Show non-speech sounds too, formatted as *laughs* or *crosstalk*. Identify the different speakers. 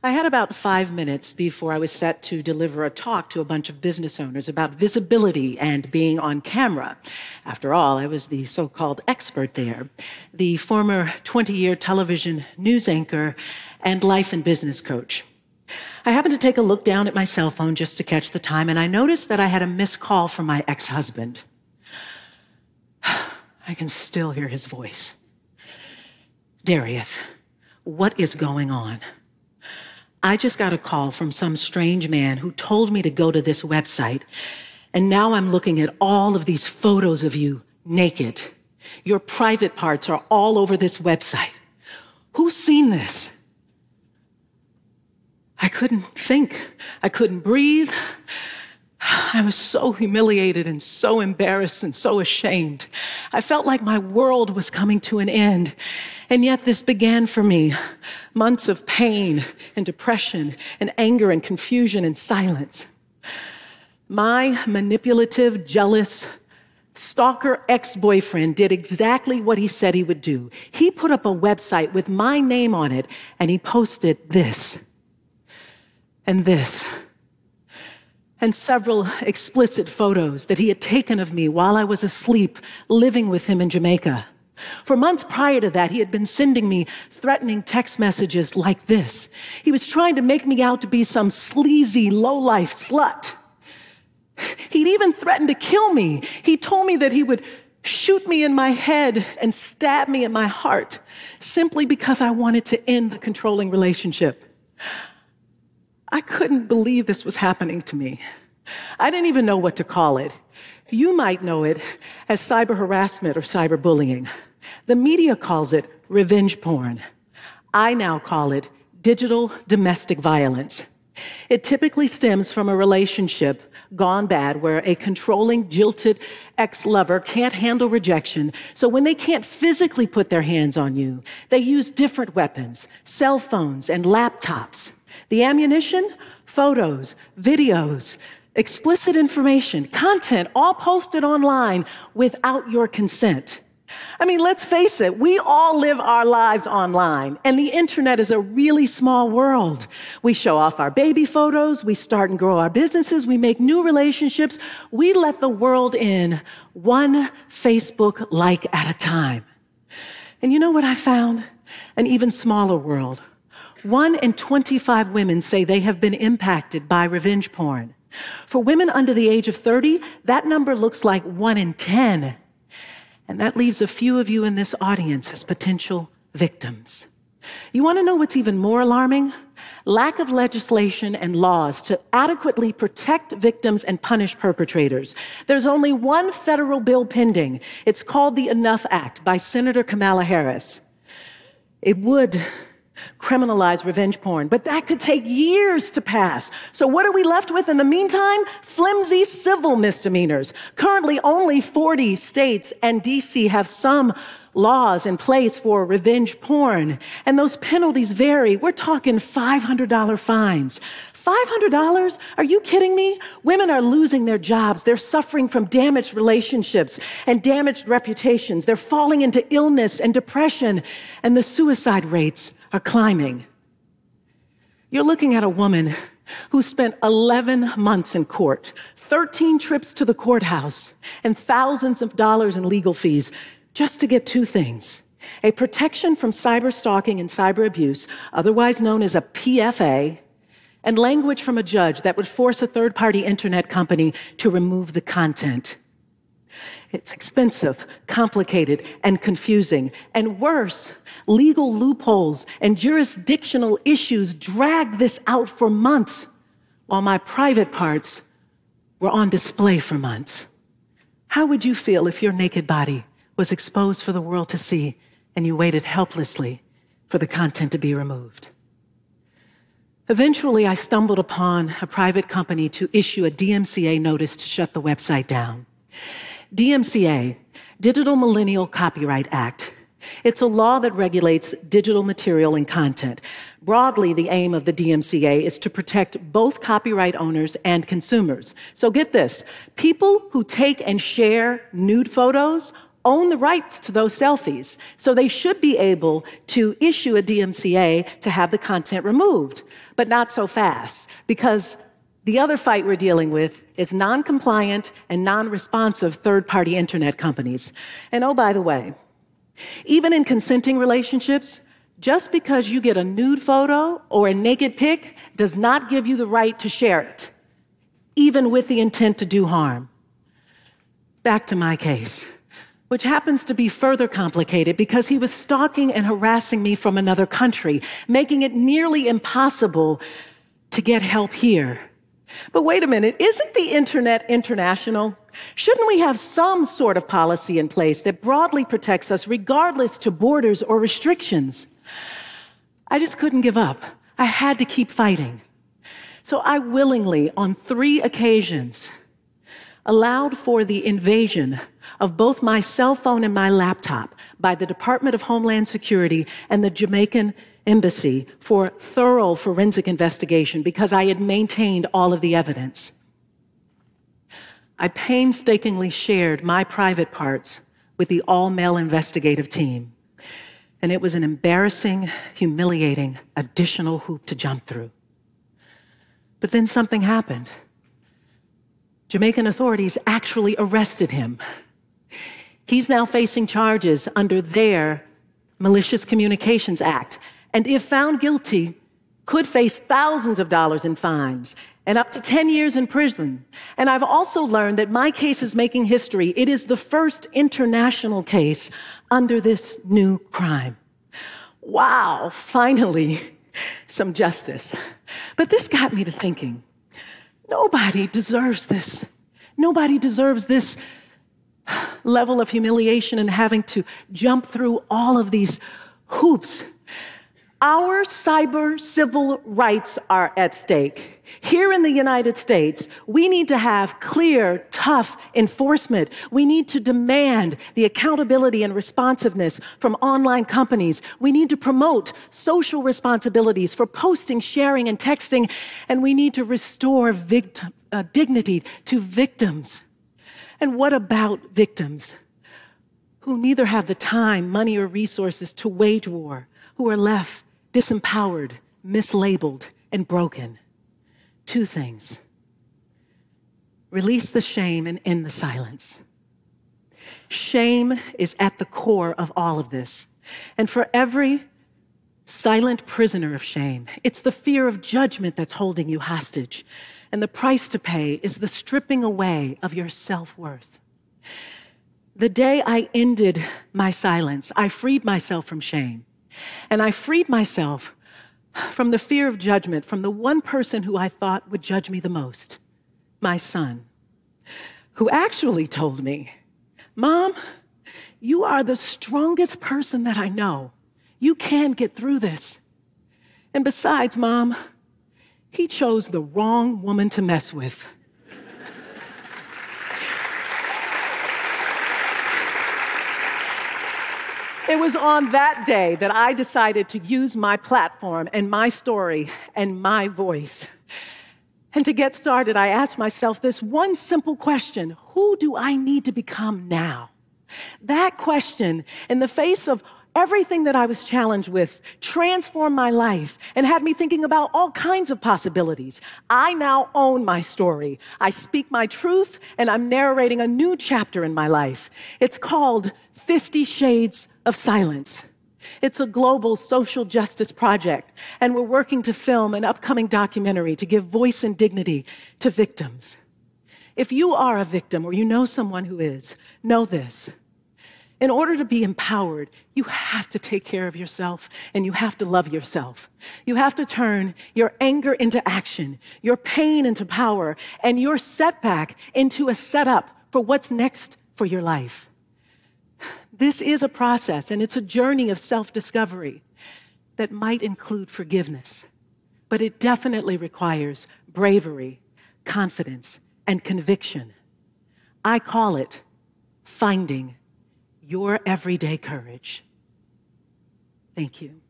Speaker 1: I had about five minutes before I was set to deliver a talk to a bunch of business owners about visibility and being on camera. After all, I was the so called expert there, the former 20 year television news anchor and life and business coach. I happened to take a look down at my cell phone just to catch the time, and I noticed that I had a missed call from my ex husband. *sighs* I can still hear his voice. Darieth, what is going on? I just got a call from some strange man who told me to go to this website. And now I'm looking at all of these photos of you naked. Your private parts are all over this website. Who's seen this? I couldn't think. I couldn't breathe. I was so humiliated and so embarrassed and so ashamed. I felt like my world was coming to an end. And yet this began for me months of pain and depression and anger and confusion and silence. My manipulative, jealous, stalker ex boyfriend did exactly what he said he would do. He put up a website with my name on it and he posted this and this and several explicit photos that he had taken of me while I was asleep living with him in Jamaica. For months prior to that, he had been sending me threatening text messages like this. He was trying to make me out to be some sleazy, low-life slut. He'd even threatened to kill me. He told me that he would shoot me in my head and stab me in my heart simply because I wanted to end the controlling relationship. I couldn't believe this was happening to me. I didn't even know what to call it. You might know it as cyber harassment or cyberbullying. The media calls it revenge porn. I now call it digital domestic violence. It typically stems from a relationship gone bad where a controlling, jilted ex lover can't handle rejection. So when they can't physically put their hands on you, they use different weapons, cell phones and laptops. The ammunition? Photos, videos, explicit information, content, all posted online without your consent. I mean, let's face it, we all live our lives online, and the internet is a really small world. We show off our baby photos, we start and grow our businesses, we make new relationships, we let the world in one Facebook like at a time. And you know what I found? An even smaller world. One in 25 women say they have been impacted by revenge porn. For women under the age of 30, that number looks like one in 10. And that leaves a few of you in this audience as potential victims. You want to know what's even more alarming? Lack of legislation and laws to adequately protect victims and punish perpetrators. There's only one federal bill pending. It's called the Enough Act by Senator Kamala Harris. It would criminalize revenge porn, but that could take years to pass. So what are we left with in the meantime? Flimsy civil misdemeanors. Currently, only 40 states and DC have some laws in place for revenge porn, and those penalties vary. We're talking $500 fines. $500? Are you kidding me? Women are losing their jobs. They're suffering from damaged relationships and damaged reputations. They're falling into illness and depression, and the suicide rates are climbing. You're looking at a woman who spent 11 months in court, 13 trips to the courthouse, and thousands of dollars in legal fees just to get two things a protection from cyber stalking and cyber abuse, otherwise known as a PFA, and language from a judge that would force a third party internet company to remove the content. It's expensive, complicated, and confusing. And worse, legal loopholes and jurisdictional issues dragged this out for months, while my private parts were on display for months. How would you feel if your naked body was exposed for the world to see and you waited helplessly for the content to be removed? Eventually, I stumbled upon a private company to issue a DMCA notice to shut the website down. DMCA, Digital Millennial Copyright Act. It's a law that regulates digital material and content. Broadly, the aim of the DMCA is to protect both copyright owners and consumers. So get this. People who take and share nude photos own the rights to those selfies. So they should be able to issue a DMCA to have the content removed, but not so fast because the other fight we're dealing with is non-compliant and non-responsive third-party internet companies. And oh, by the way, even in consenting relationships, just because you get a nude photo or a naked pic does not give you the right to share it, even with the intent to do harm. Back to my case, which happens to be further complicated because he was stalking and harassing me from another country, making it nearly impossible to get help here. But wait a minute, isn't the internet international? Shouldn't we have some sort of policy in place that broadly protects us regardless to borders or restrictions? I just couldn't give up. I had to keep fighting. So I willingly, on three occasions, allowed for the invasion of both my cell phone and my laptop by the Department of Homeland Security and the Jamaican Embassy for thorough forensic investigation because I had maintained all of the evidence. I painstakingly shared my private parts with the all male investigative team. And it was an embarrassing, humiliating, additional hoop to jump through. But then something happened. Jamaican authorities actually arrested him. He's now facing charges under their Malicious Communications Act. And if found guilty, could face thousands of dollars in fines and up to 10 years in prison. And I've also learned that my case is making history. It is the first international case under this new crime. Wow, finally, *laughs* some justice. But this got me to thinking nobody deserves this. Nobody deserves this *sighs* level of humiliation and having to jump through all of these hoops our cyber civil rights are at stake. Here in the United States, we need to have clear, tough enforcement. We need to demand the accountability and responsiveness from online companies. We need to promote social responsibilities for posting, sharing, and texting. And we need to restore victim, uh, dignity to victims. And what about victims who neither have the time, money, or resources to wage war, who are left disempowered, mislabeled, and broken. Two things release the shame and end the silence. Shame is at the core of all of this. And for every silent prisoner of shame, it's the fear of judgment that's holding you hostage. And the price to pay is the stripping away of your self worth. The day I ended my silence, I freed myself from shame. And I freed myself from the fear of judgment from the one person who I thought would judge me the most, my son, who actually told me, Mom, you are the strongest person that I know. You can get through this. And besides, Mom, he chose the wrong woman to mess with. It was on that day that I decided to use my platform and my story and my voice. And to get started, I asked myself this one simple question Who do I need to become now? That question, in the face of everything that I was challenged with, transformed my life and had me thinking about all kinds of possibilities. I now own my story. I speak my truth and I'm narrating a new chapter in my life. It's called 50 Shades of Silence. It's a global social justice project, and we're working to film an upcoming documentary to give voice and dignity to victims. If you are a victim or you know someone who is, know this. In order to be empowered, you have to take care of yourself and you have to love yourself. You have to turn your anger into action, your pain into power, and your setback into a setup for what's next for your life. This is a process and it's a journey of self discovery that might include forgiveness, but it definitely requires bravery, confidence, and conviction. I call it finding your everyday courage. Thank you.